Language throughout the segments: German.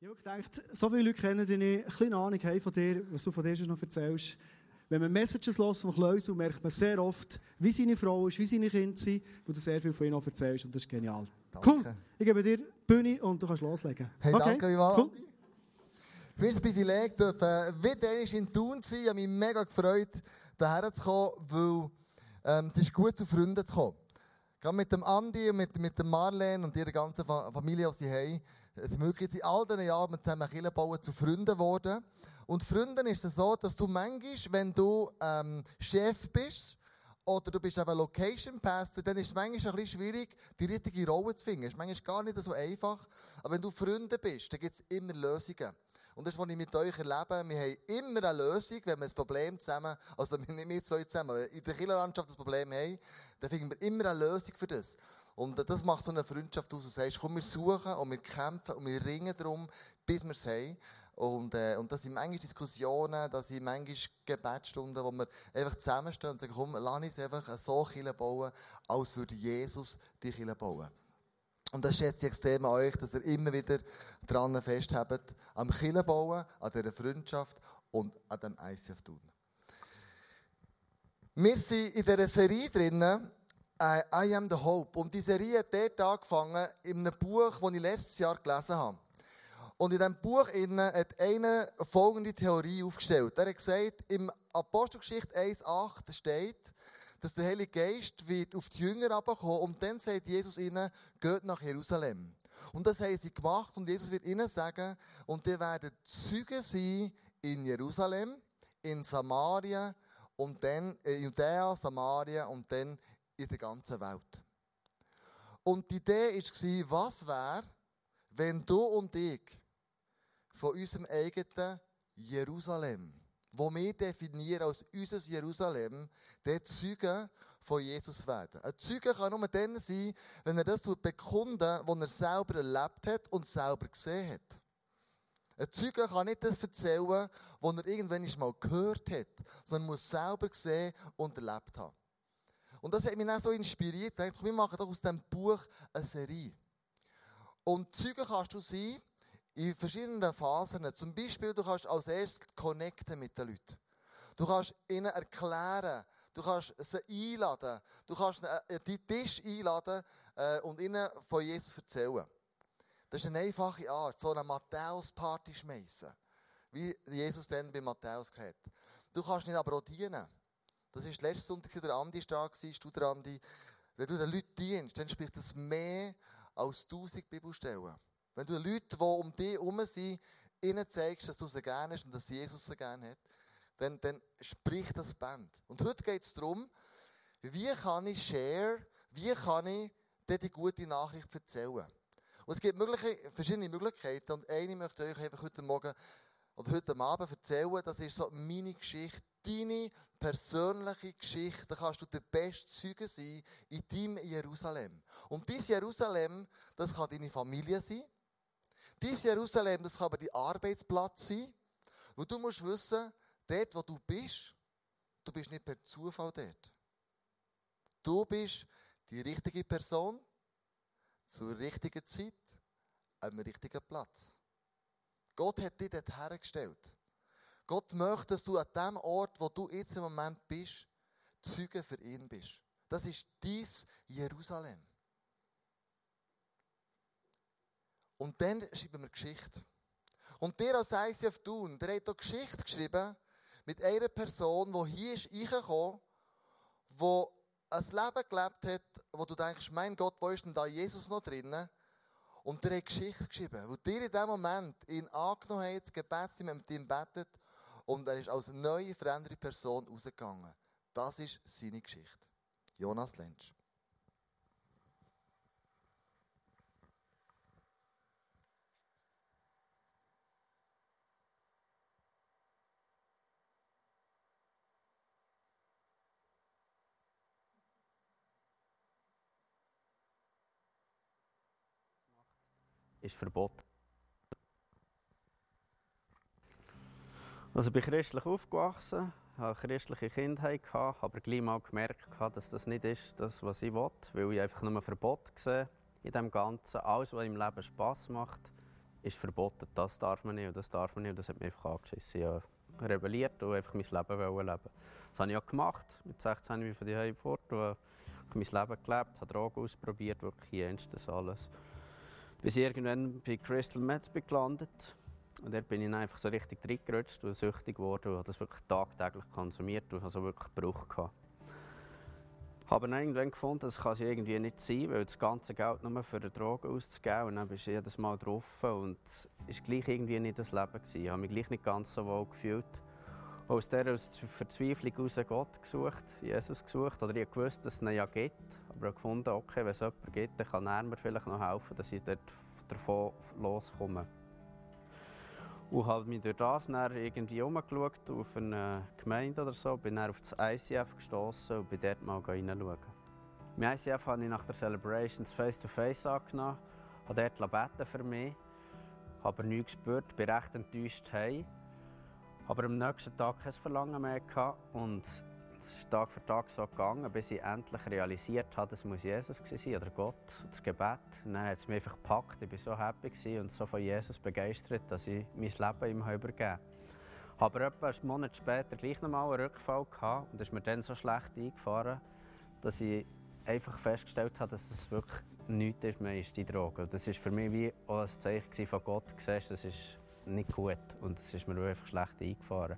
Ich gedacht, so viele Leute kennen dich nicht, eine kleine Ahnung haben von dir, was du von dir schon noch erzählst. Wenn man Messages hört von Kleusel, merkt man sehr oft, wie seine Frau ist, wie seine Kinder sind, wo du sehr viel von ihnen auch erzählst und das ist genial. Danke. Cool, ich gebe dir die Bühne und du kannst loslegen. Hey, okay? danke, Vivaldi. Cool. Für mich ein Privileg, dürfen wieder in Thun zu sein. Ich habe mich mega gefreut, hierher zu kommen, weil ähm, es ist gut, zu Freunden zu kommen. Gerade mit dem Andi und mit, mit dem Marlene und ihrer ganzen Fa- Familie, die sie haben, es möglich, in all diesen Jahren wir zusammen Kirche bauen, zu Freunden geworden. Und Freunden ist es so, dass du manchmal, wenn du ähm, Chef bist, oder du bist eben Location Pastor, dann ist es manchmal ein bisschen schwierig, die richtige Rolle zu finden. Es ist manchmal gar nicht so einfach. Aber wenn du Freunde bist, dann gibt es immer Lösungen. Und das, was ich mit euch erlebe, wir haben immer eine Lösung, wenn wir ein Problem zusammen, also nicht wir zwei zusammen, in der Kirchenlandschaft das Problem haben, dann finden wir immer eine Lösung für das. Und das macht so eine Freundschaft aus. Du sagst, komm, wir suchen und wir kämpfen und wir ringen darum, bis wir es haben. Und, äh, und das sind manchmal Diskussionen, das sind manchmal Gebetsstunden, wo wir einfach zusammenstehen und sagen, komm, lass uns einfach so Kirche bauen, als würde Jesus die Kirche bauen. Und das schätze ich extrem an euch, dass ihr immer wieder daran festhabt, am Kirche bauen, an dieser Freundschaft und an dem ICF tun. Wir sind in dieser Serie drinnen, äh, I am the Hope. Und die Serie hat dort angefangen, in einem Buch, das ich letztes Jahr gelesen habe. Und in diesem Buch hat einer folgende Theorie aufgestellt. Er hat gesagt, im Apostelgeschichte 1,8 steht, dass der Heilige Geist wird auf die Jünger herabkommen und dann sagt Jesus ihnen, geht nach Jerusalem. Und das haben sie gemacht und Jesus wird ihnen sagen, und die werden Zeugen sein in Jerusalem, in Samaria und dann in Judäa, Samaria und dann in der ganzen Welt. Und die Idee war, was wäre, wenn du und ich von unserem eigenen Jerusalem, wo wir definieren als unser Jerusalem, der Zeuge von Jesus werden. Ein Zeuge kann nur dann sein, wenn er das bekunden was er selber erlebt hat und selber gesehen hat. Ein Zeuge kann nicht das erzählen, was er irgendwann mal gehört hat, sondern muss selber sehen und erlebt haben. Und das hat mich dann so inspiriert. Ich dachte, wir machen doch aus diesem Buch eine Serie. Und Zeuge kannst du sein in verschiedenen Phasen. Zum Beispiel, du kannst als erstes connecten mit den Leuten. Du kannst ihnen erklären, du kannst sie einladen, du kannst an deinen Tisch einladen äh, und ihnen von Jesus erzählen. Das ist eine einfache Art, so eine Matthäus-Party schmeißen, wie Jesus dann bei Matthäus hat. Du kannst ihnen aber auch dienen. Das war letzten Sonntag, der Andi stark war, du der Andi. Wenn du den Leuten dienst, dann spricht das mehr als tausend Bibelstellen. Wenn du den Leuten, die um dich herum sind, ihnen zeigst, dass du sie gerne hast und dass Jesus sie gerne hat, dann, dann spricht das Band. Und heute geht es darum, wie kann ich share, wie kann ich dir die gute Nachricht erzählen. Und es gibt mögliche, verschiedene Möglichkeiten und eine möchte ich euch einfach heute Morgen oder heute Abend erzählen, das ist so meine Geschichte, deine persönliche Geschichte, da kannst du der beste Zeuge sein in deinem Jerusalem. Und dieses Jerusalem, das kann deine Familie sein, dieses Jerusalem, das kann aber dein Arbeitsplatz sein, wo du musst wissen, dort, wo du bist, du bist nicht per Zufall dort. Du bist die richtige Person zur richtigen Zeit am richtigen Platz. Gott hat dich dort hergestellt. Gott möchte, dass du an dem Ort, wo du jetzt im Moment bist, Zeuge für ihn bist. Das ist dies Jerusalem. Und dann schreiben wir Geschichte. Und der als ICF Thun, der hat hier Geschichte geschrieben mit einer Person, die hier ist reingekommen, die ein Leben gelebt hat, wo du denkst, mein Gott, wo ist denn da Jesus noch drinnen? Und der hat Geschichte geschrieben, wo dir in dem Moment ihn angenommen hat, das Gebetsteam mit ihm betet und er ist als neue, veränderte Person rausgegangen. Das ist seine Geschichte. Jonas Lentsch. ist verboten. Also ich bin christlich aufgewachsen, hatte christliche Kindheit, gehabt, aber gleich mal gemerkt, dass das nicht ist, das, was ich will, weil ich einfach nur ein Verbot sehe in dem Ganzen. Alles, was im Leben Spass macht, ist verboten. Das darf man nicht und das darf man nicht. Und das hat mich einfach angeschissen. Ich habe rebelliert und einfach mein Leben leben Das habe ich auch gemacht. Mit 16 bin ich von daheim fort und habe mein Leben gelebt, habe Drogen ausprobiert, wirklich jenstes alles. Bis ich irgendwann bei Crystal Meth gelandet und dort bin ich einfach so richtig reingerutscht und süchtig geworden und habe das wirklich tagtäglich konsumiert und also wirklich Gebrauch gehabt. Habe dann irgendwann gefunden, das kann es irgendwie nicht sein, weil das ganze Geld nur für die Drogen auszugeben und dann bist du jedes Mal drauf und es war gleich irgendwie nicht das Leben. Gewesen. Ich habe mich gleich nicht ganz so wohl gefühlt. Aus dieser Verzweiflung heraus Gott gesucht, Jesus gesucht, oder ich wusste, dass es ihn ja gibt, aber ich gefunden, okay, wenn es jemanden gibt, dann kann er mir vielleicht noch helfen, dass ich dort davon loskomme. Und habe mich durch das irgendwie umgeschaut auf eine Gemeinde oder so, bin dann auf das ICF gestoßen und bin dort mal reinschauen. Mein ICF habe ich nach der Celebrations face-to-face -face angenommen, habe dort beten für mich, habe aber nichts gespürt, bin recht enttäuscht heim. Aber am nächsten Tag kein Verlangen mehr gehabt. Und ist Tag für Tag so gegangen, bis ich endlich realisiert habe, das muss Jesus sein oder Gott, das Gebet. Dann hat es mich einfach gepackt. Ich war so happy und so von Jesus begeistert, dass ich mein Leben ihm übergeben habe. Aber etwa einen Monat später gleich nochmal einen Rückfall gehabt und ist mir dann so schlecht eingefahren, dass ich einfach festgestellt habe, dass das wirklich nichts ist mehr ist, die Droge. Das war für mich wie auch ein Zeichen von Gott, siehst, das ist nicht gut und es ist mir einfach schlecht eingefahren.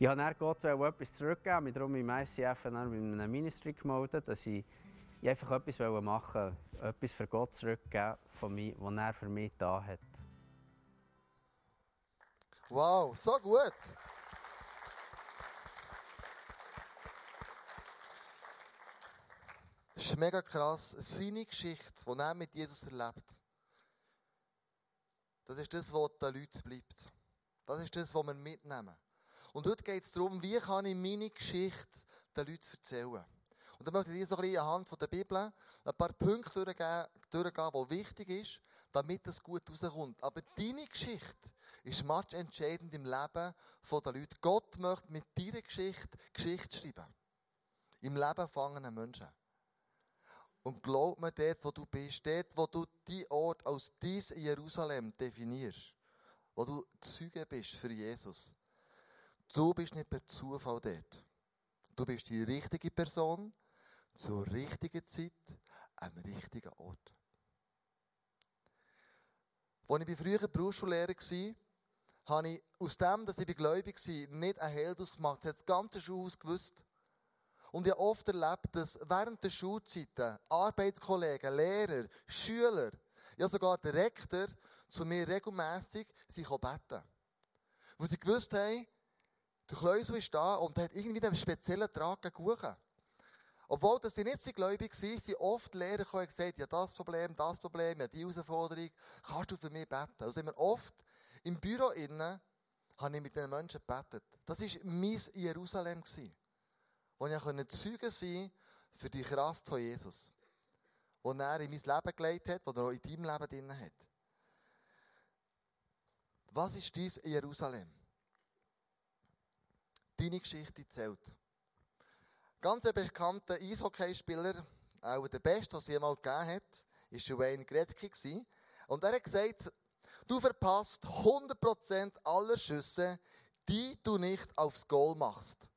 Ich habe dann Gott etwas zurückgegeben, mich darum im ICF in einem Ministry gemeldet, dass ich, einfach etwas machen wollte, etwas für Gott zurückgeben, von was er für mich da hat. Wow, so gut! Das ist mega krass. Seine Geschichte, die er mit Jesus erlebt, das ist das, was den Leuten bleibt. Das ist das, was wir mitnehmen. Und heute geht es darum, wie kann ich meine Geschichte den Leuten erzählen. Und dann möchte ich dir so ein bisschen anhand der Bibel ein paar Punkte durchgehen, durchgehen die wichtig sind, damit es gut rauskommt. Aber deine Geschichte ist manchmal entscheidend im Leben der Leute. Gott möchte mit deiner Geschichte Geschichte schreiben. Im Leben gefangenen Menschen. Und glaub mir, dort, wo du bist, dort, wo du die Ort als dein Jerusalem definierst, wo du Zeuge bist für Jesus, Du bist nicht per Zufall dort. Du bist die richtige Person zur richtigen Zeit am richtigen Ort. Als ich früher Berufsschullehrer war, habe ich aus dem, dass ich gläubig war, nicht einen Held ausgemacht. Ich habe das ganze Schulhaus gewusst. Und ich habe oft erlebt, dass während der Schulzeiten Arbeitskollegen, Lehrer, Schüler, ja sogar der Rektor zu mir regelmässig sich beten. Wo sie gewusst haben, der Kleusel ist da und hat irgendwie einen speziellen Trag gegen. Obwohl dass sie nicht so gläubig waren, sind oft Lehrer gekommen und gesagt, ja das Problem, das Problem, ja die Herausforderung, kannst du für mich beten? Also immer oft im Büro innen habe ich mit den Menschen gebetet. Das war mein Jerusalem, wo ich Zeugen sein für die Kraft von Jesus. Die er in mein Leben gelegt hat, die er auch in deinem Leben drin hat. Was ist dein Jerusalem? Deine Geschichte zählt. Ganz ein bekannter Eishockeyspieler, auch der beste, den es jemals gegeben hat, war Wayne Gretzky. Und er hat gesagt, du verpasst 100% aller Schüsse, die du nicht aufs Goal machst.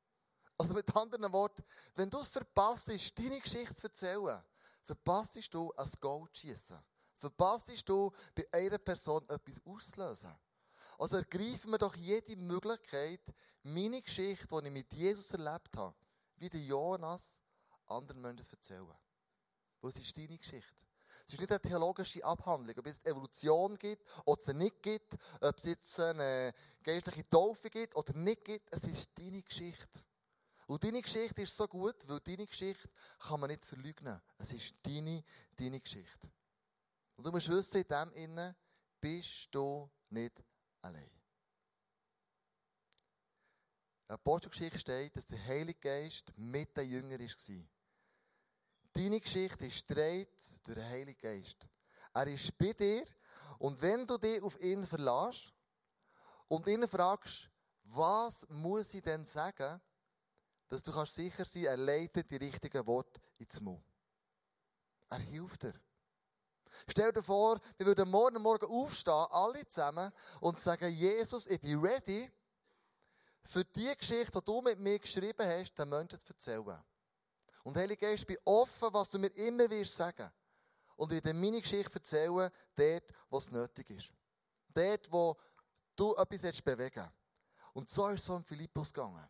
Also mit anderen Worten, wenn du es verpasst, deine Geschichte zu erzählen, verpasst du ein Goal zu schießen. Verpasst du bei einer Person etwas auszulösen. Also ergreifen wir doch jede Möglichkeit, meine Geschichte, die ich mit Jesus erlebt habe, wie der Jonas, anderen Menschen zu erzählen. Weil es ist deine Geschichte. Es ist nicht eine theologische Abhandlung, ob es Evolution gibt oder es nicht gibt, ob es jetzt eine geistliche Taufe gibt oder nicht gibt. Es ist deine Geschichte. Und deine Geschichte ist so gut, weil deine Geschichte kann man nicht verleugnen. Es ist deine, deine Geschichte. Und du musst wissen, in dem Innen bist du nicht allein. In der Apostelgeschichte steht, dass der Heilige Geist mit den Jüngern war. Deine Geschichte ist gedreht durch den Heiligen Geist. Er ist bei dir und wenn du dich auf ihn verlässt und ihn fragst, was muss ich denn sagen, dass du kannst sicher sein, er leitet die richtigen Worte ins Mund. Er hilft dir. Stell dir vor, wir würden morgen Morgen aufstehen, alle zusammen, und sagen, Jesus, ich bin ready, für die Geschichte, die du mit mir geschrieben hast, den Menschen zu erzählen. Und Heilige Geist, ich bin offen, was du mir immer wirst sagen. Und ich werde meine Geschichte erzählen, dort, wo es nötig ist. Dort, wo du etwas bewegen willst. Und so ist es so in Philippus gegangen.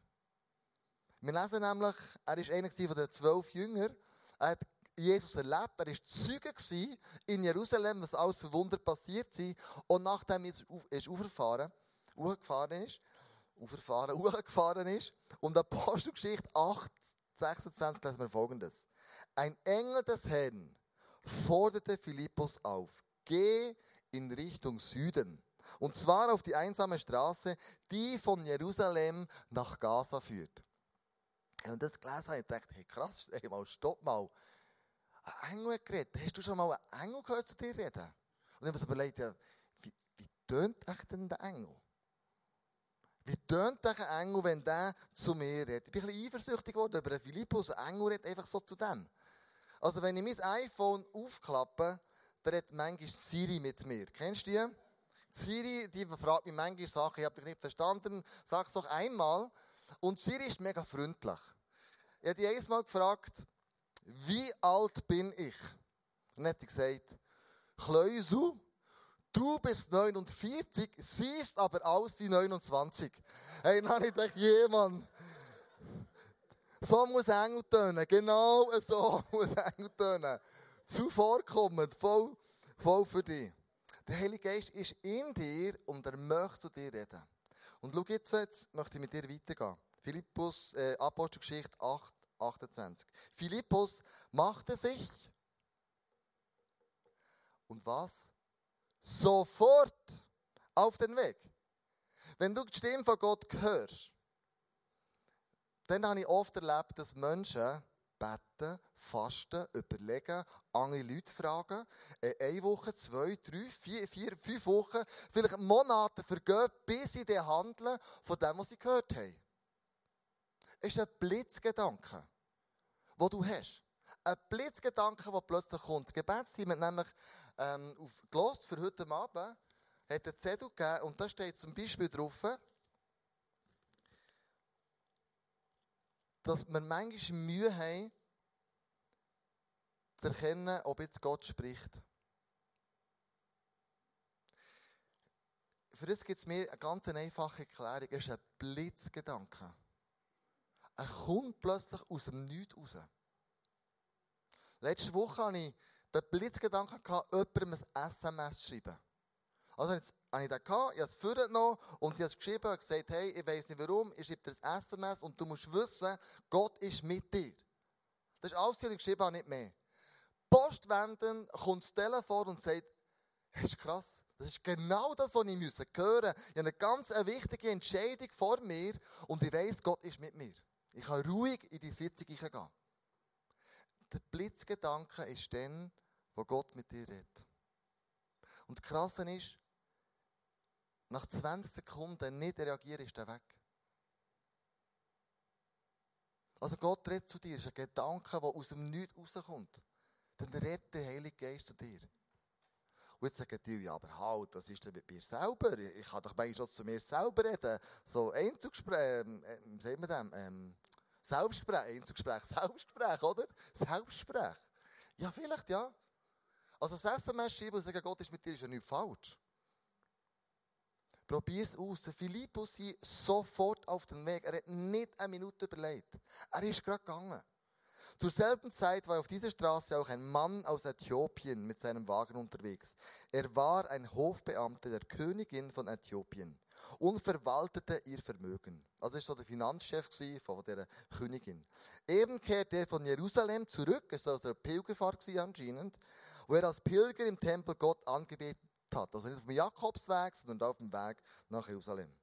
Wir lesen nämlich, er war einer von den zwölf Jüngern. Er hat Jesus erlebt, er war Zeuge in Jerusalem, was alles für Wunder passiert ist. Und nachdem er ist aufgefahren, aufgefahren ist, aufgefahren, aufgefahren ist, und Apostelgeschichte 8, 26 lesen wir folgendes. Ein Engel des Herrn forderte Philippus auf, geh in Richtung Süden. Und zwar auf die einsame Straße, die von Jerusalem nach Gaza führt. Und das gelesen habe, ich dachte, hey krass, hey, mal, stopp mal. Ein Engel geredet. Hast du schon mal einen Engel gehört zu dir reden? Und ich habe mir überlegt, ja, wie, wie tönt echt denn der Engel? Wie tönt ein Engel, wenn der zu mir redet? Ich bin ein bisschen eifersüchtig geworden über Philippus. Ein Engel redet einfach so zu dem. Also wenn ich mein iPhone aufklappe, dann redet manchmal Siri mit mir. Kennst du die? Siri, die fragt mich manchmal Sachen, ich habe dich nicht verstanden, sag es doch einmal. Und Siri ist mega freundlich. Ich habe die jedes Mal gefragt, wie alt bin ich? Dann hat sie gesagt, Kleusel, du bist 49, siehst aber aus wie 29. Hey, dann habe ich gedacht, jemand, so muss Engel tönen. Genau so muss Engel tönen. Zuvorkommend, voll, voll für dich. Der Heilige Geist ist in dir und er möchte zu dir reden. Und schau jetzt, jetzt möchte ich mit dir weitergehen. Philippus, äh, Apostelgeschichte 8, 28. Philippus machte sich und was? Sofort auf den Weg. Wenn du die Stimme von Gott hörst, dann habe ich oft erlebt, dass Menschen beten, fasten, überlegen, andere Leute fragen, äh, eine Woche, zwei, drei, vier, vier, fünf Wochen, vielleicht Monate vergehen, bis sie dann handeln von dem, was sie gehört haben. Es ist ein Blitzgedanke, den du hast. Ein Blitzgedanke, der plötzlich kommt. Das Gebetsteam hat nämlich ähm, auf für heute Abend hat einen Zettel gegeben und da steht zum Beispiel drauf, dass wir manchmal Mühe haben, zu erkennen, ob jetzt Gott spricht. Für das gibt es mir eine ganz einfache Erklärung. Es ist ein Blitzgedanke. Er kommt plötzlich aus dem Nichts raus. Letzte Woche hatte ich den Blitzgedanken, jemandem ein SMS zu schreiben. Also jetzt habe ich den gehabt, ich habe es vorgenommen und ich habe es geschrieben und gesagt, hey, ich weiß nicht warum, ich schreibe dir ein SMS und du musst wissen, Gott ist mit dir. Das ist alles, was ich geschrieben habe, nicht mehr. Post wenden, kommt das Telefon und sagt, das ist krass, das ist genau das, was ich hören musste. Ich habe eine ganz wichtige Entscheidung vor mir und ich weiß, Gott ist mit mir. Ich kann ruhig in die Sitzung gehen. Der Blitzgedanke ist dann, wo Gott mit dir redet. Und das Krasse ist, nach 20 Sekunden nicht reagieren, ist er weg. Also Gott redet zu dir, ist ein Gedanke, der aus dem Nichts rauskommt. Dann redet der Heilige Geist zu dir. Und jetzt sagen die, ja, aber halt, das ist dann mit mir selber. Ich kann doch manchmal schon zu mir selber reden. So Einzugsgespräch, ähm, äh, wie sagen wir das? Ähm, Selbstgespräch, Einzugsgespräch, Selbstgespräch, oder? Selbstgespräch. Ja, vielleicht, ja. Also das SMS schreiben und sagen, Gott ist mit dir, ist ja nicht falsch. Probier es aus. Der Philippus ist sofort auf den Weg. Er hat nicht eine Minute überlegt. Er ist gerade gegangen. Zur selben Zeit war auf dieser Straße auch ein Mann aus Äthiopien mit seinem Wagen unterwegs. Er war ein Hofbeamter der Königin von Äthiopien und verwaltete ihr Vermögen. Also ist so der Finanzchef von der Königin. Eben kehrte er von Jerusalem zurück, es war also eine Pilgerfahrt anscheinend, wo er als Pilger im Tempel Gott angebetet hat. Also nicht auf dem Jakobsweg, sondern auf dem Weg nach Jerusalem.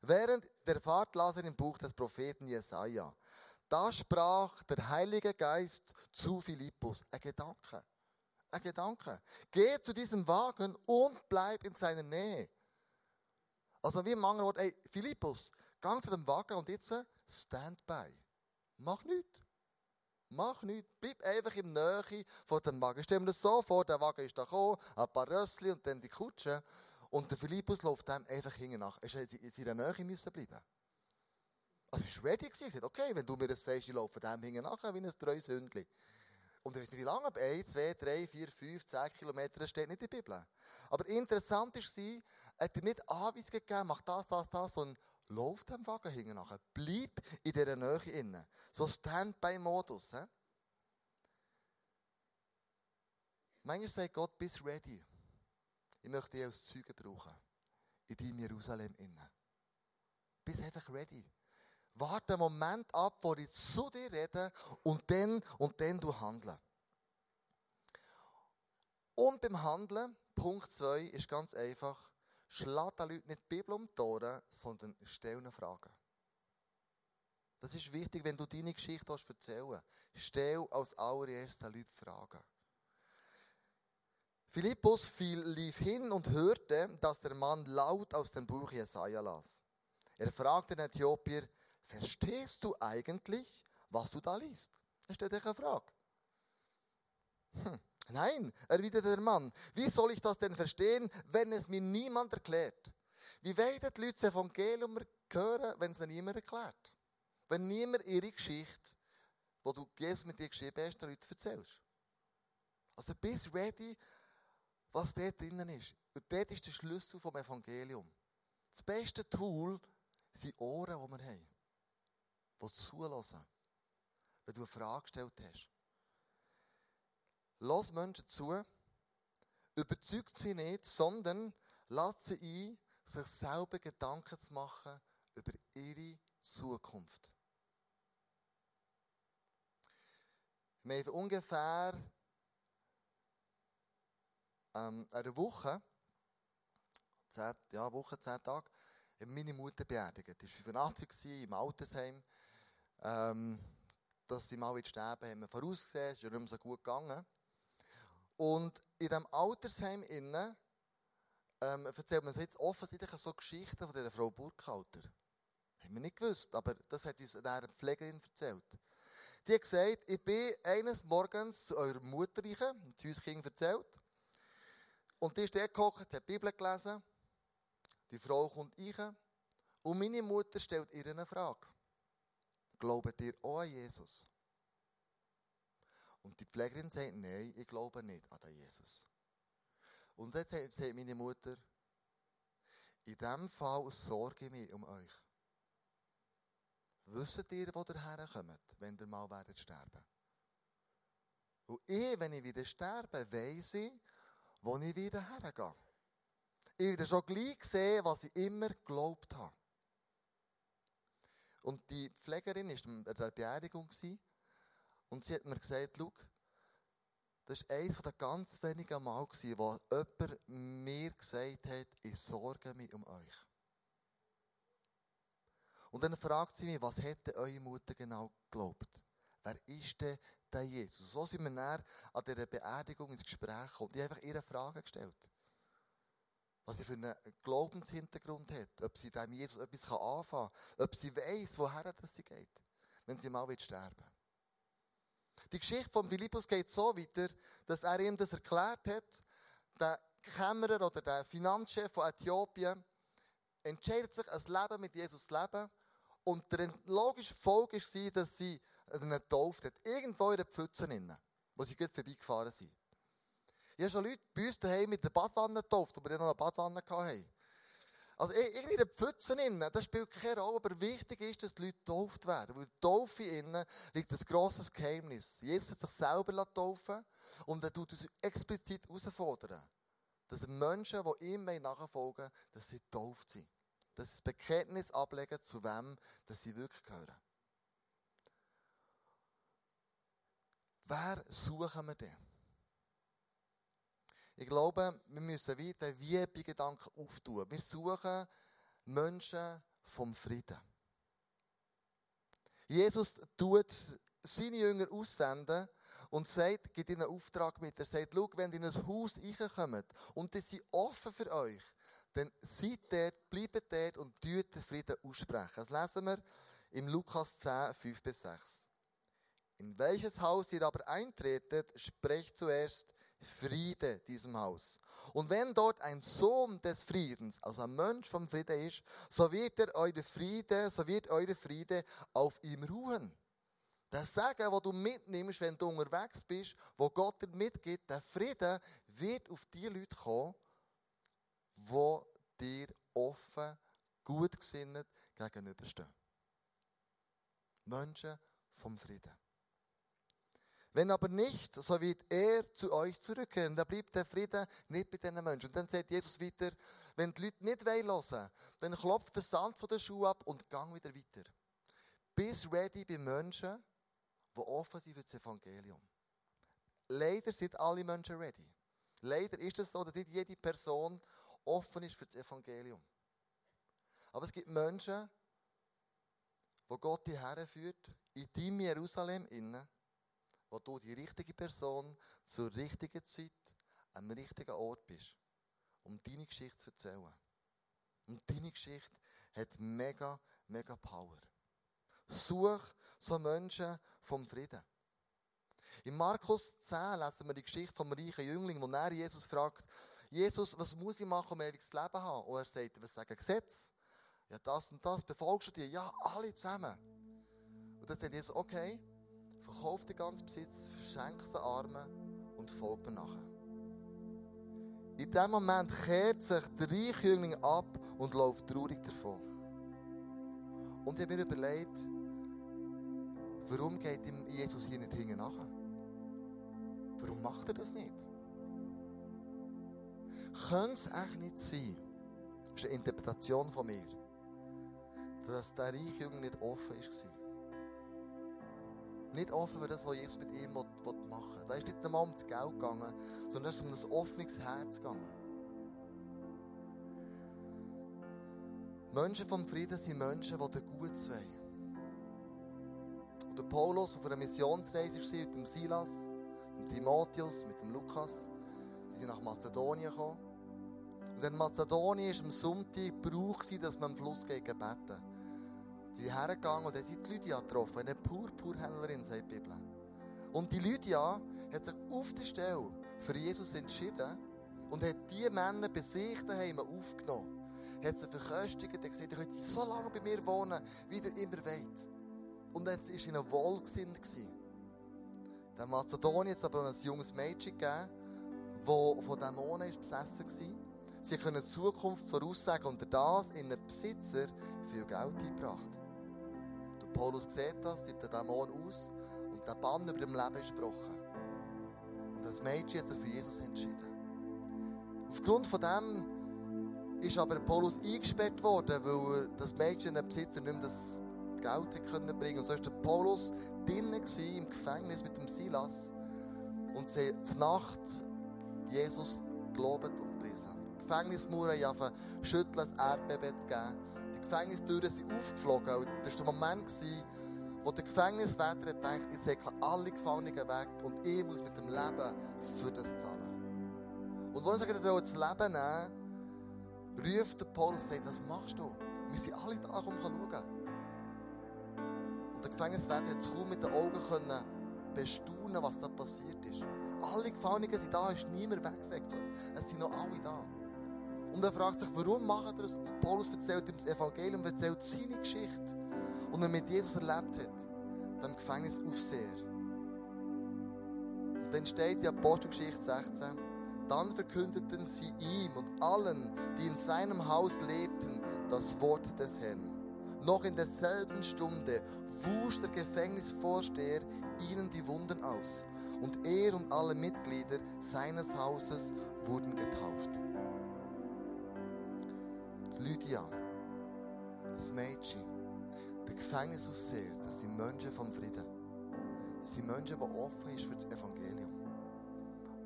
Während der Fahrt las er im Buch des Propheten Jesaja. Da sprach der Heilige Geist zu Philippus. Ein Gedanke. Ein Gedanke. Geh zu diesem Wagen und bleib in seiner Nähe. Also wie im anderen Wort, ey, Philippus, gang zu dem Wagen und jetzt stand by. Mach nichts. Mach nichts. Bleib einfach im Nähe von dem Wagen. Stell dir das so vor, der Wagen ist da gekommen, ein paar Rössli und dann die Kutsche. Und der Philippus läuft dem einfach hinten nach. Er hätte in seiner Nähe müssen bleiben Also er war ready. Gewesen. Okay, wenn du mir das sagst, ich laufe dem hinten nach wie ein treues Hündchen. Und ich weiß nicht, wie lange, 1, 2, 3, 4, 5, 10 Kilometer, steht nicht in der Bibel. Aber interessant war, er hat nicht Anweisungen gegeben, mach das, das, das, sondern lauf dem Wagen hinten nach. Bleib in dieser Nähe innen. So Standby-Modus. Manchmal sagt Gott, bist ready. Ich möchte dich als Zeuge brauchen. In deinem Jerusalem innen. Bist einfach ready. Warte einen Moment ab, wo ich zu dir rede und dann und dann du handeln. Und beim Handeln, Punkt 2, ist ganz einfach, schlag den Leuten nicht die Bibel um die Ohren, sondern stell ihnen Fragen. Das ist wichtig, wenn du deine Geschichte erzählen willst. Stell als allererstes Leute Fragen. Philippus fiel, lief hin und hörte, dass der Mann laut aus dem Buch Jesaja las. Er fragte den Äthiopier, verstehst du eigentlich, was du da liest? Stellt euch eine Frage. Hm. Nein, erwiderte der Mann, wie soll ich das denn verstehen, wenn es mir niemand erklärt? Wie werden die Leute das Evangelium hören, wenn es ihnen niemand erklärt? Wenn niemand ihre Geschichte, wo du Jesus mit dir geschrieben hast, den Leuten erzählst. Also bist ready, was dort drinnen ist. Und dort ist der Schlüssel vom Evangelium. Das beste Tool sind Ohren, die wir haben. Die zulassen. Wenn du eine Frage gestellt hast. Lass Menschen zu, überzeugt sie nicht, sondern lass sie ein, sich selber Gedanken zu machen über ihre Zukunft. Wir haben ungefähr ähm, einer Woche, zehn, ja, Woche, zehn Tage, meine Mutter beerdigt. Sie war 85 im Altersheim. Ähm, dass sie mal sterben haben wir vorausgesehen, es ist ja nicht mehr so gut gegangen. Und in diesem Altersheim innen, ähm, erzählt man jetzt offensichtlich so Geschichten von dieser Frau Burkhalter. Haben wir nicht gewusst, aber das hat uns eine Pflegerin erzählt. Die hat gesagt, ich bin eines Morgens zu eurer Mutter gekommen, zu uns Kind erzählt. Und die ist dort gekocht, hat die Bibel gelesen. Die Frau kommt rein. Und meine Mutter stellt ihr eine Frage. Glaubt ihr auch an Jesus? Und die Pflegerin sagt, nein, ich glaube nicht an den Jesus. Und jetzt sagt meine Mutter, in diesem Fall sorge ich mich um euch. Wisst ihr, wo ihr herkommt, wenn ihr mal werdet sterben? Und ich, wenn ich wieder sterbe, weiss ich, wo ich wieder hergehe. Ich werde schon gleich sehen, was ich immer geglaubt habe. Und die Pflegerin war an der Beerdigung und sie hat mir gesagt, schau, das war eines der ganz wenigen Mal, wo jemand mir gesagt hat, ich sorge mich um euch. Und dann fragt sie mich, was hätte eure Mutter genau geglaubt? Wer ist denn der Jesus? So sind wir näher an dieser Beerdigung ins Gespräch gekommen. Die einfach ihre Fragen gestellt. Was sie für einen Glaubenshintergrund hat. Ob sie dem Jesus etwas anfangen kann. Ob sie weiß, woher das sie geht. Wenn sie mal sterben will. Die Geschichte von Philippus geht so weiter, dass er ihm das erklärt hat. Der Kämmerer oder der Finanzchef von Äthiopien entscheidet sich, ein Leben mit Jesus zu leben. Und der logische Folge war, dass sie ihn getauft hat. Irgendwo in der Pfütze, wo sie gut vorbeigefahren sind. Ich habe schon Leute bei uns daheim mit der Badwanne getauft, aber die noch eine Badwanne hatten. Also irgendwie in der Pfütze innen, das spielt keine Rolle, aber wichtig ist, dass die Leute getauft werden. Weil Taufe innen liegt ein grosses Geheimnis. Jesus hat sich selber taufen und er tut uns explizit herausfordern, dass Menschen, die ihm nachfolgen dass sie getauft sind. Dass sie das Bekenntnis ablegen, zu wem dass sie wirklich gehören. Wer suchen wir denn? Ich glaube, wir müssen wieder den Wie-Gedanken auftun. Wir suchen Menschen vom Frieden. Jesus tut seine Jünger aussenden und sagt, gibt ihnen einen Auftrag mit. Er sagt, schau, wenn ihr in ein Haus reinkommt und das sind offen für euch, dann seid dort, bleibt dort und tut den Frieden aussprechen. Das lesen wir im Lukas 10, 5 bis 6. In welches Haus ihr aber eintretet, sprecht zuerst Friede diesem Haus. Und wenn dort ein Sohn des Friedens, also ein Mensch vom Frieden ist, so wird er eure Friede, so wird eure Friede auf ihm ruhen. Das Sagen, wo du mitnimmst, wenn du unterwegs bist, wo Gott dir mitgibt, der Frieden wird auf die Leute kommen, wo dir offen, gut gesinnt gegenüberstehen. Menschen vom Frieden. Wenn aber nicht, so wird er zu euch zurückkehren. Da bleibt der Frieden nicht bei diesen Menschen. Und dann sagt Jesus weiter, wenn die Leute nicht hören dann klopft der Sand von den Schuhen ab und gang wieder weiter. Bis ready bei Menschen, die offen sind für das Evangelium. Leider sind alle Menschen ready. Leider ist es so, dass nicht jede Person offen ist für das Evangelium. Aber es gibt Menschen, wo Gott dich herführt, in deinem Jerusalem innen, wo du die richtige Person zur richtigen Zeit am richtigen Ort bist, um deine Geschichte zu erzählen. Und deine Geschichte hat mega, mega Power. Such so Menschen vom Frieden. In Markus 10 lesen wir die Geschichte vom reichen Jüngling, wo er Jesus fragt, Jesus, was muss ich machen, um ewiges Leben zu haben? Und er sagt, was sagen Gesetz? Ja, das und das, befolgst du dir? Ja, alle zusammen. Und dann sagt Jesus, okay, verkauf den ganzen Besitz, verschenk den Armen und folg mir nachher. In dem Moment kehrt sich der reiche Jüngling ab und läuft traurig davon. Und ich habe mir überlegt, warum geht Jesus hier nicht hinten nachher? Warum macht er das nicht? Könnte es echt nicht sein, das ist eine Interpretation von mir, dass der reiche Jüngling nicht offen war? Nicht offen für das, was Jesus mit ihm machen will. Da ist nicht einmal um das Geld gegangen, sondern es ist um ein offenes Herz gegangen. Menschen vom Frieden sind Menschen, die den Gutes wollen. Und der Paulus auf einer Missionsreise war mit dem Silas, mit dem Timotheus, mit dem Lukas. Sie sind nach Mazedonien gekommen. Und in Mazedonien war am Sonntag Brauch, dass man am Fluss gegen beten. Sie sind hergegangen und haben die Lydia getroffen, eine Purpurhändlerin, sagt die Bibel. Und die Lydia hat sich auf der Stelle für Jesus entschieden und hat die Männer bei sich daheim aufgenommen. Hat sie verköstigt und gesagt, ihr könnt so lange bei mir wohnen, wie ihr immer wollt. Und jetzt war sie in Wohlgesinn. Der Mazedonien hat es aber ein junges Mädchen gegeben, das von Dämonen besessen war. Sie können die Zukunft voraussagen und das in einen Besitzer viel Geld eingebracht. Paulus sieht das, nimmt den Dämon aus und der Bann über dem Leben ist gebrochen. Und das Mädchen hat sich für Jesus entschieden. Aufgrund von dem ist aber Paulus eingesperrt worden, weil das Mädchen den Besitzer nicht mehr das Geld können bringen Und so war der Paulus drinnen im Gefängnis mit dem Silas und sie zur Nacht Jesus gelobt und gepriesen. Die Gefängnismauern schütteln, ein Erdbeben zu geben. Gefängnistüren sind aufgeflogen. Und das war der Moment, wo der Gefängniswärter denkt, ich säckle alle Gefangenen weg und ich muss mit dem Leben für das zahlen. Und als er das Leben nehmen ruft der Paulus und sagt, was machst du? Wir sind alle da, um zu schauen. Und der Gefängniswärter hat kaum mit den Augen können bestaunen, was da passiert ist. Alle Gefangenen sind da, ist niemand weggesäckelt. Es sind noch alle da. Und er fragt sich, warum macht er das? Paulus erzählt ihm das Evangelium, erzählt seine Geschichte. Und er mit Jesus erlebt hat, dem Gefängnisaufseher. Und dann steht die Apostelgeschichte 16, dann verkündeten sie ihm und allen, die in seinem Haus lebten, das Wort des Herrn. Noch in derselben Stunde wusch der Gefängnisvorsteher ihnen die Wunden aus. Und er und alle Mitglieder seines Hauses wurden getauft. Lydia, das Mädchen, der Gefängnisaufseher, das sind Menschen vom Frieden. Das sind Menschen, die offen sind für das Evangelium.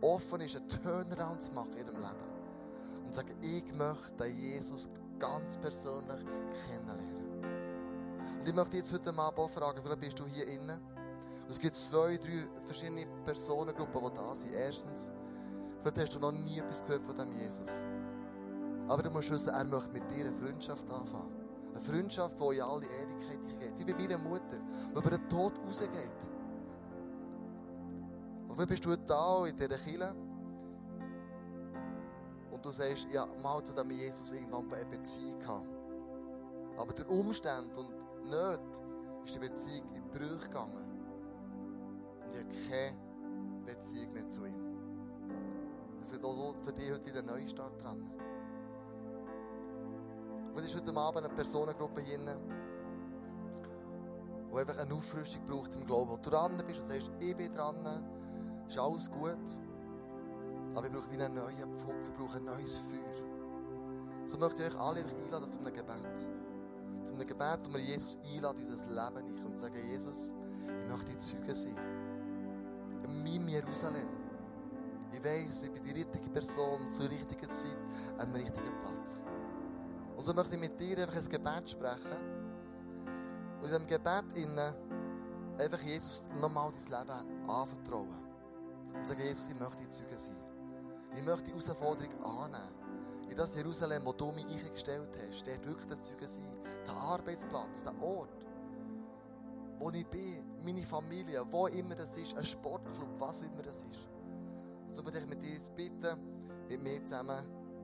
Offen ist, einen Turnaround zu machen in ihrem Leben. Und sagen, ich möchte Jesus ganz persönlich kennenlernen. Und ich möchte jetzt heute Abend auch fragen, vielleicht bist du hier innen. Es gibt zwei, drei verschiedene Personengruppen, die da sind. Erstens, vielleicht hast du noch nie etwas gehört von dem Jesus. Aber du musst wissen, er möchte mit dir eine Freundschaft anfangen. Eine Freundschaft, die in alle Ewigkeit geht. Wie bei meiner Mutter, die über den Tod rausgeht. vielleicht bist du da in dieser Kirche und du sagst, ja, mal zu dem Jesus irgendwann eine Beziehung gehabt. Aber durch Umstände und Nöte ist die Beziehung in die Brüche gegangen. Und ich habe keine Beziehung mehr zu ihm. Für dich heute wieder einen Neustart dran. Und ist heute Abend eine Personengruppe hier, die einfach eine Auffrischung braucht im Glauben. Wo du dran bist und sagst, ich bin dran, ist alles gut. Aber ich brauche wieder einen neuen Pfupf, ich brauche ein neues Feuer. So möchte ich euch alle einladen zu einem Gebet. Zu einem Gebet, wo wir Jesus einladen in unser Leben nicht und sagen, Jesus, ich möchte Zeuge sein. In meinem Jerusalem. Ich weiß, ich bin die richtige Person zur richtigen Zeit an dem richtigen Platz. Und so möchte ich mit dir einfach ein Gebet sprechen. Und in diesem Gebet einfach Jesus nochmal dein Leben anvertrauen. Und sagen, Jesus, ich möchte Zeuge sein. Ich möchte die Herausforderung annehmen. In das Jerusalem, wo du mich eingestellt hast, dort wirklich der Zeuge sein. Der Arbeitsplatz, der Ort, wo ich bin, meine Familie, wo immer das ist, ein Sportclub, was immer das ist. Und so möchte ich mit dir jetzt bitten, mit mir zusammen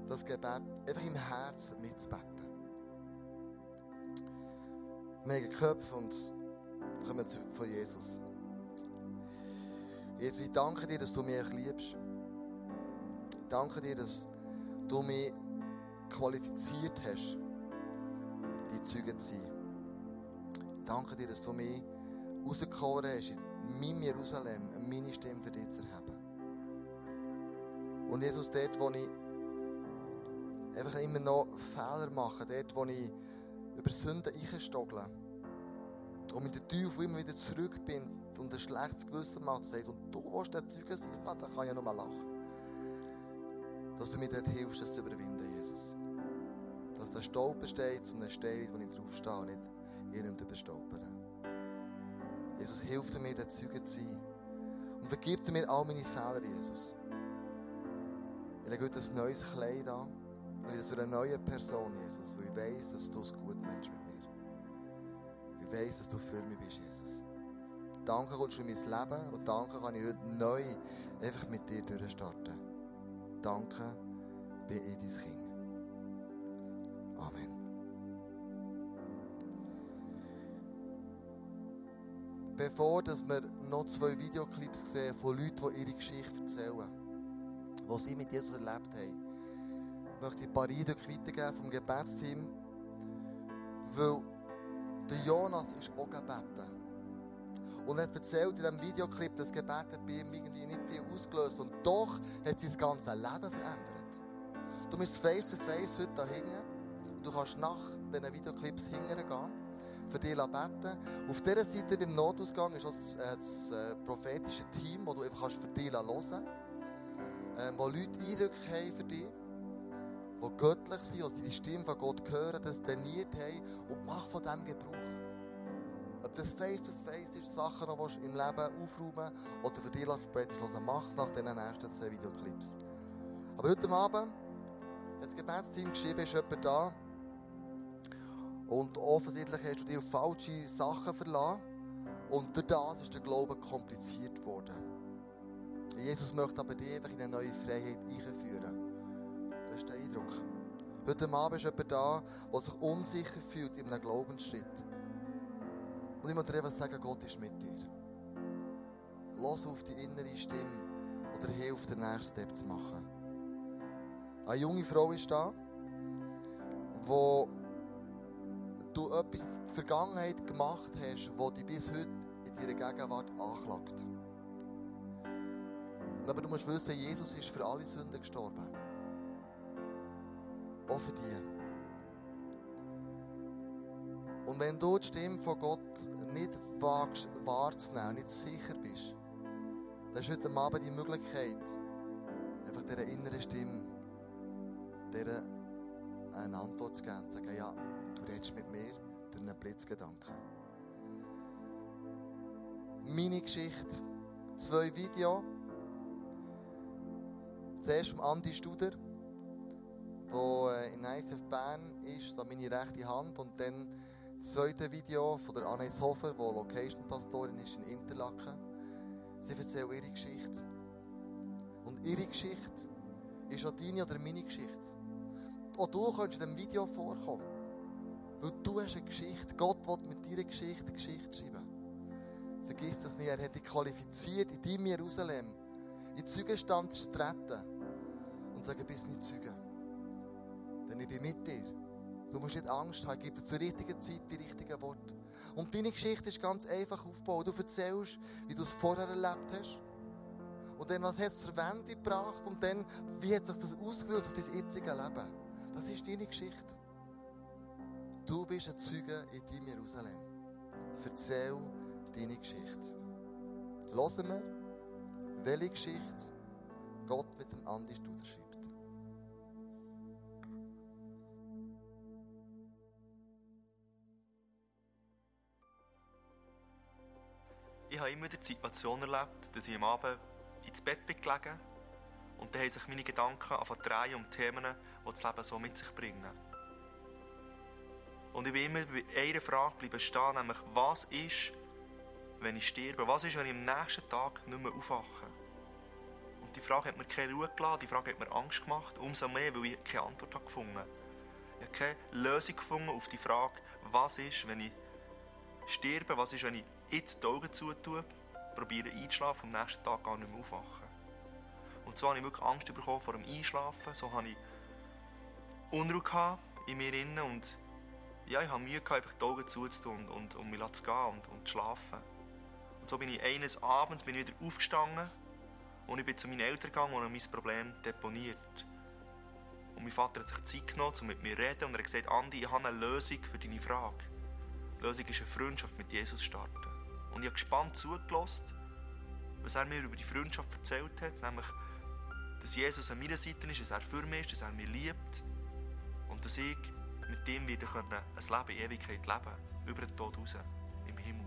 das Gebet einfach im Herzen mitzubeten. Wir haben Köpfe und kommen von Jesus. Jesus, ich danke dir, dass du mich liebst. Ich danke dir, dass du mich qualifiziert hast, die Zeuge zu sein. Ich danke dir, dass du mich rausgeholt hast, in meinem Jerusalem, meine Stimme für dich zu erheben. Und Jesus, dort, wo ich einfach immer noch Fehler mache, dort, wo ich über Sünden einstogle und mit der Teufel immer wieder zurück bin und ein schlechtes Gewissen macht und sagt, und du willst der Zeuge sein, ja, dann kann ich ja nur mal lachen. Dass du mir dort hilfst, das zu überwinden, Jesus. Dass der Stolper steht zum Stein, wo ich draufstehe und nicht irgendjemand überstolpern. Jesus, hilf mir, der Zeuge zu sein. Und vergib mir all meine Fehler, Jesus. Ich lege heute ein neues Kleid an. Wieder zu einer neuen Person, Jesus. Weil ich weiss, dass du es gut meinst mit mir. Ich weiss, dass du für mich bist, Jesus. Danke kommst du in mein Leben und danke kann ich heute neu einfach mit dir durchstarten. Danke, bin ich dein Kind. Amen. Bevor dass wir noch zwei Videoclips sehen von Leuten, die ihre Geschichte erzählen, die sie mit Jesus erlebt haben, möchte ich ein paar Eindrücke weitergeben vom Gebetsteam, weil der Jonas ist auch gebeten. Und er erzählt in diesem Videoclip, dass Gebet bei ihm irgendwie nicht viel ausgelöst und doch hat sein ganzes Leben verändert. Du bist face to face heute da hinten. Du kannst nach diesen Videoclips hingehen für dich beten. Auf dieser Seite beim Notausgang ist auch das, äh, das äh, prophetische Team, das du einfach für dich hören kannst. Ähm, wo Leute Eindrücke haben für dich, die göttlich sind, die die Stimme von Gott hören, das trainiert haben und mach von dem Gebrauch. Ob das face-to-face ist, Sachen, die du im Leben aufräumen oder für dich prophetisch hören, mach es nach den nächsten zwei Videoclips. Aber heute Abend hat das Gebetsteam geschrieben, ist jemand da und offensichtlich hast du dich auf falsche Sachen verlassen und durch das ist der Glaube kompliziert worden. Jesus möchte aber dich einfach in eine neue Freiheit einführen. Eindruck. Heute Abend ist jemand da, der sich unsicher fühlt in einem Glaubensschritt. Und ich muss dir einfach sagen, Gott ist mit dir. Lass auf die innere Stimme oder hilf, den nächsten Step zu machen. Eine junge Frau ist da, wo du etwas in der Vergangenheit gemacht hast, wo dich bis heute in deiner Gegenwart anklagt. Aber du musst wissen, Jesus ist für alle Sünden gestorben. Auch für die. Und wenn du die Stimme von Gott nicht wagst wahrzunehmen, nicht sicher bist, dann ist heute Abend die Möglichkeit, einfach dieser inneren Stimme, dieser eine Antwort zu geben sagen, ja, du redest mit mir durch einen Blitzgedanken. Meine Geschichte, zwei Videos. Zuerst von Andi Studer, der in ICF Bern ist, so meine rechte Hand, und dann das zweite Video von der Annes Hofer, die Location-Pastorin ist in Interlaken. Sie erzählen ihre Geschichte. Und ihre Geschichte ist auch deine oder meine Geschichte. Auch du kannst in diesem Video vorkommen. Weil du hast eine Geschichte. Gott will mit deiner Geschichte Geschichte schreiben. Vergiss das nicht. Er hat dich qualifiziert, in deinem Jerusalem in den Zeugenstand zu treten und zu sagen, bist mein Zeuge. Denn ich bin mit dir. Du musst nicht Angst haben, gebe dir zur richtigen Zeit die richtigen Worte. Und deine Geschichte ist ganz einfach aufgebaut. Du erzählst, wie du es vorher erlebt hast. Und dann, was hat es zur Wende gebracht? Und dann, wie hat sich das ausgewirkt auf dein jetzige Leben? Das ist deine Geschichte. Du bist ein Zeuge in deinem Jerusalem. Erzähl deine Geschichte. Hören wir, welche Geschichte Gott mit dem Andi Studer schreibt. Ich habe immer die Situation erlebt, dass ich am Abend ins Bett bin gelegen und dann haben sich meine Gedanken zu drehen um Themen, die das Leben so mit sich bringen. Und ich bin immer bei einer Frage bleiben stehen, nämlich, was ist, wenn ich sterbe? Was ist, wenn ich am nächsten Tag nicht mehr aufwache? Und die Frage hat mir keine Ruhe gelassen, die Frage hat mir Angst gemacht, umso mehr, weil ich keine Antwort habe gefunden habe. Ich habe keine Lösung gefunden auf die Frage, was ist, wenn ich sterbe, was ist, wenn ich jetzt die Augen zutue, probiere einzuschlafen und am nächsten Tag gar nicht mehr aufwachen. Und so habe ich wirklich Angst bekommen vor dem Einschlafen, so habe ich Unruhe in mir innen und ja, ich habe Mühe gehabt, einfach die Augen zuzutun und, und, und mich zu gehen und, und zu schlafen. Und so bin ich eines Abends bin ich wieder aufgestanden und ich bin zu meinen Eltern gegangen und habe mein Problem deponiert. Und mein Vater hat sich Zeit genommen, um mit mir zu reden und er hat gesagt, Andi, ich habe eine Lösung für deine Frage. Die Lösung ist eine Freundschaft mit Jesus starten. Und ich habe gespannt zugelassen, was er mir über die Freundschaft erzählt hat, nämlich, dass Jesus an meiner Seite ist, dass er für mich ist, dass er mich liebt und dass ich mit ihm wieder ein Leben in Ewigkeit leben über den Tod raus, im Himmel.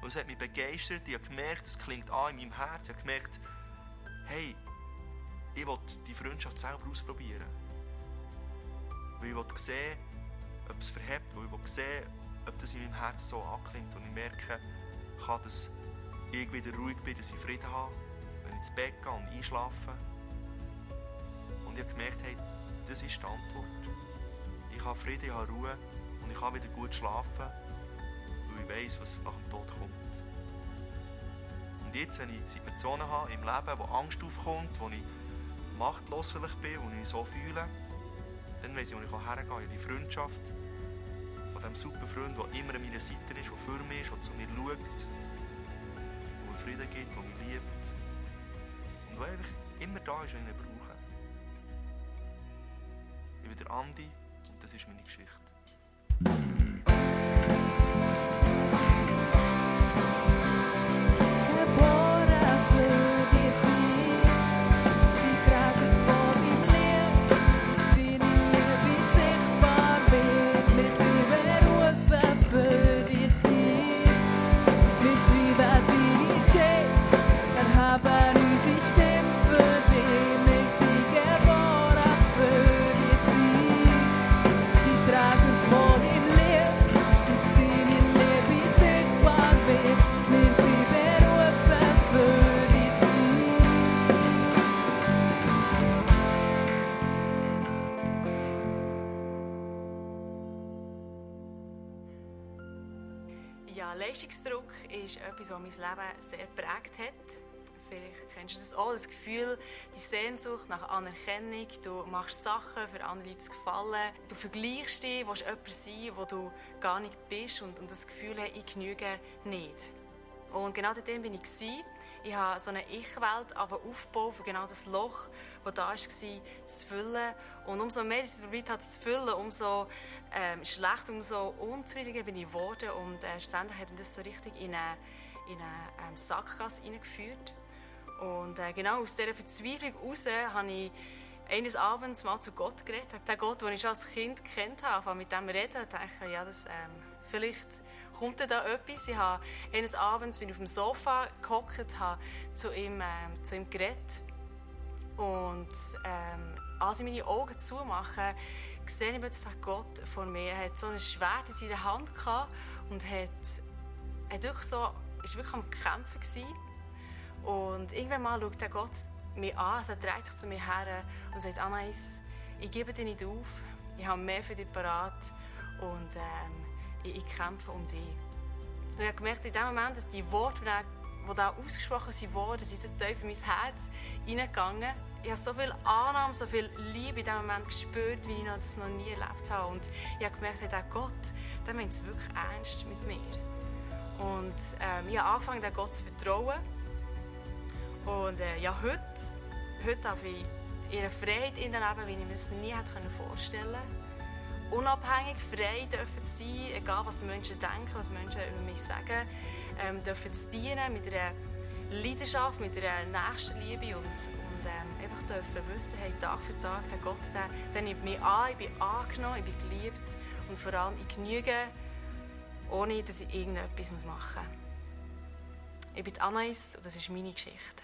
Und es hat mich begeistert, ich habe gemerkt, es klingt an in meinem Herz, ich habe gemerkt, hey, ich will die Freundschaft selber ausprobieren. Weil ich will sehen, ob es verhebt, weil ich will sehen, ob das in meinem Herz so anklingt und ich merke, kann, dass ich wieder ruhig bin, dass ich Frieden habe, wenn ich ins Bett gehe und einschlafe. Und ich habe gemerkt, hey, das ist die Antwort. Ich habe Frieden, ich habe Ruhe und ich kann wieder gut schlafen, weil ich weiß, was nach dem Tod kommt. Und jetzt, wenn ich Situationen habe im Leben, wo Angst aufkommt, wo ich machtlos vielleicht bin, wo ich mich so fühle, dann weiß ich, wo ich hergehen kann. Die Freundschaft von diesem super Freund, der immer an meiner Seite ist, der für mich ist, der zu mir schaut, der mir Frieden gibt, der mich liebt und der einfach immer da ist, wenn ich ihn brauche. Ich bin der Andi und das ist meine Geschichte. Ja, Leistungsdruck ist etwas, was mein Leben sehr geprägt hat. Vielleicht kennst du das auch, das Gefühl, die Sehnsucht nach Anerkennung. Du machst Sachen, für andere zu gefallen. Du vergleichst dich, willst jemand sein, wo du gar nicht bist und, und das Gefühl, hey, ich genüge nicht. Und genau dort bin ich. gewesen. Ich habe so eine Ich-Welt aufgebaut für genau das Loch, das da war, zu füllen. Und umso mehr ich es probiert habe zu füllen, umso ähm, schlechter, umso unzufriedener bin ich geworden. Und äh, schlussendlich hat mich das so richtig in eine, in eine ähm, Sackgasse hineingeführt. Und äh, genau aus dieser Verzweiflung heraus habe ich eines Abends mal zu Gott geredet. Der Gott, den ich schon als Kind kennt habe, mit dem reden und dachte, ja, das, ähm, vielleicht kommt da etwas. Ich habe eines Abends bin ich auf dem Sofa gehockt, habe zu ihm, ähm, zu ihm geredet. Und ähm, als ich meine Augen zumache, sehe ich plötzlich Gott vor mir. Er hat so ein Schwert in seiner Hand gehabt und hat, hat wirklich so war wirklich am Kämpfen. Gewesen. Und irgendwann mal schaut der Gott mich an, also er dreht sich zu mir her und sagt, Anais, ich gebe dir nicht auf, ich habe mehr für dich parat und ähm, ich, kämpfe um dich. Und ich habe gemerkt, in dem Moment, dass die Worte, die da- ausgesprochen sind, worden, sind so tief in mein Herz hineingegangen. Ich habe so viel Annahme, so viel Liebe in diesem Moment gespürt, wie ich das noch nie erlebt habe. Und ich habe gemerkt, der Gott, der meint es wirklich ernst mit mir. Und ähm, ich habe angefangen, dem Gott zu vertrauen. Und äh, ja, heute, heute darf ich einer Freiheit in leben, wie ich mir das nie hätte vorstellen können. Unabhängig, frei dürfen sein, egal was Menschen denken, was Menschen über mich sagen, ähm, dürfen zu dienen mit einer Leidenschaft, mit einer Nächstenliebe und, und ähm, einfach dürfen wissen, hey, Tag für Tag, der Gott, der, der nimmt mich an, ich bin angenommen, ich bin geliebt und vor allem ich genüge, ohne dass ich irgendetwas machen muss. Ich bin Anais und das ist meine Geschichte.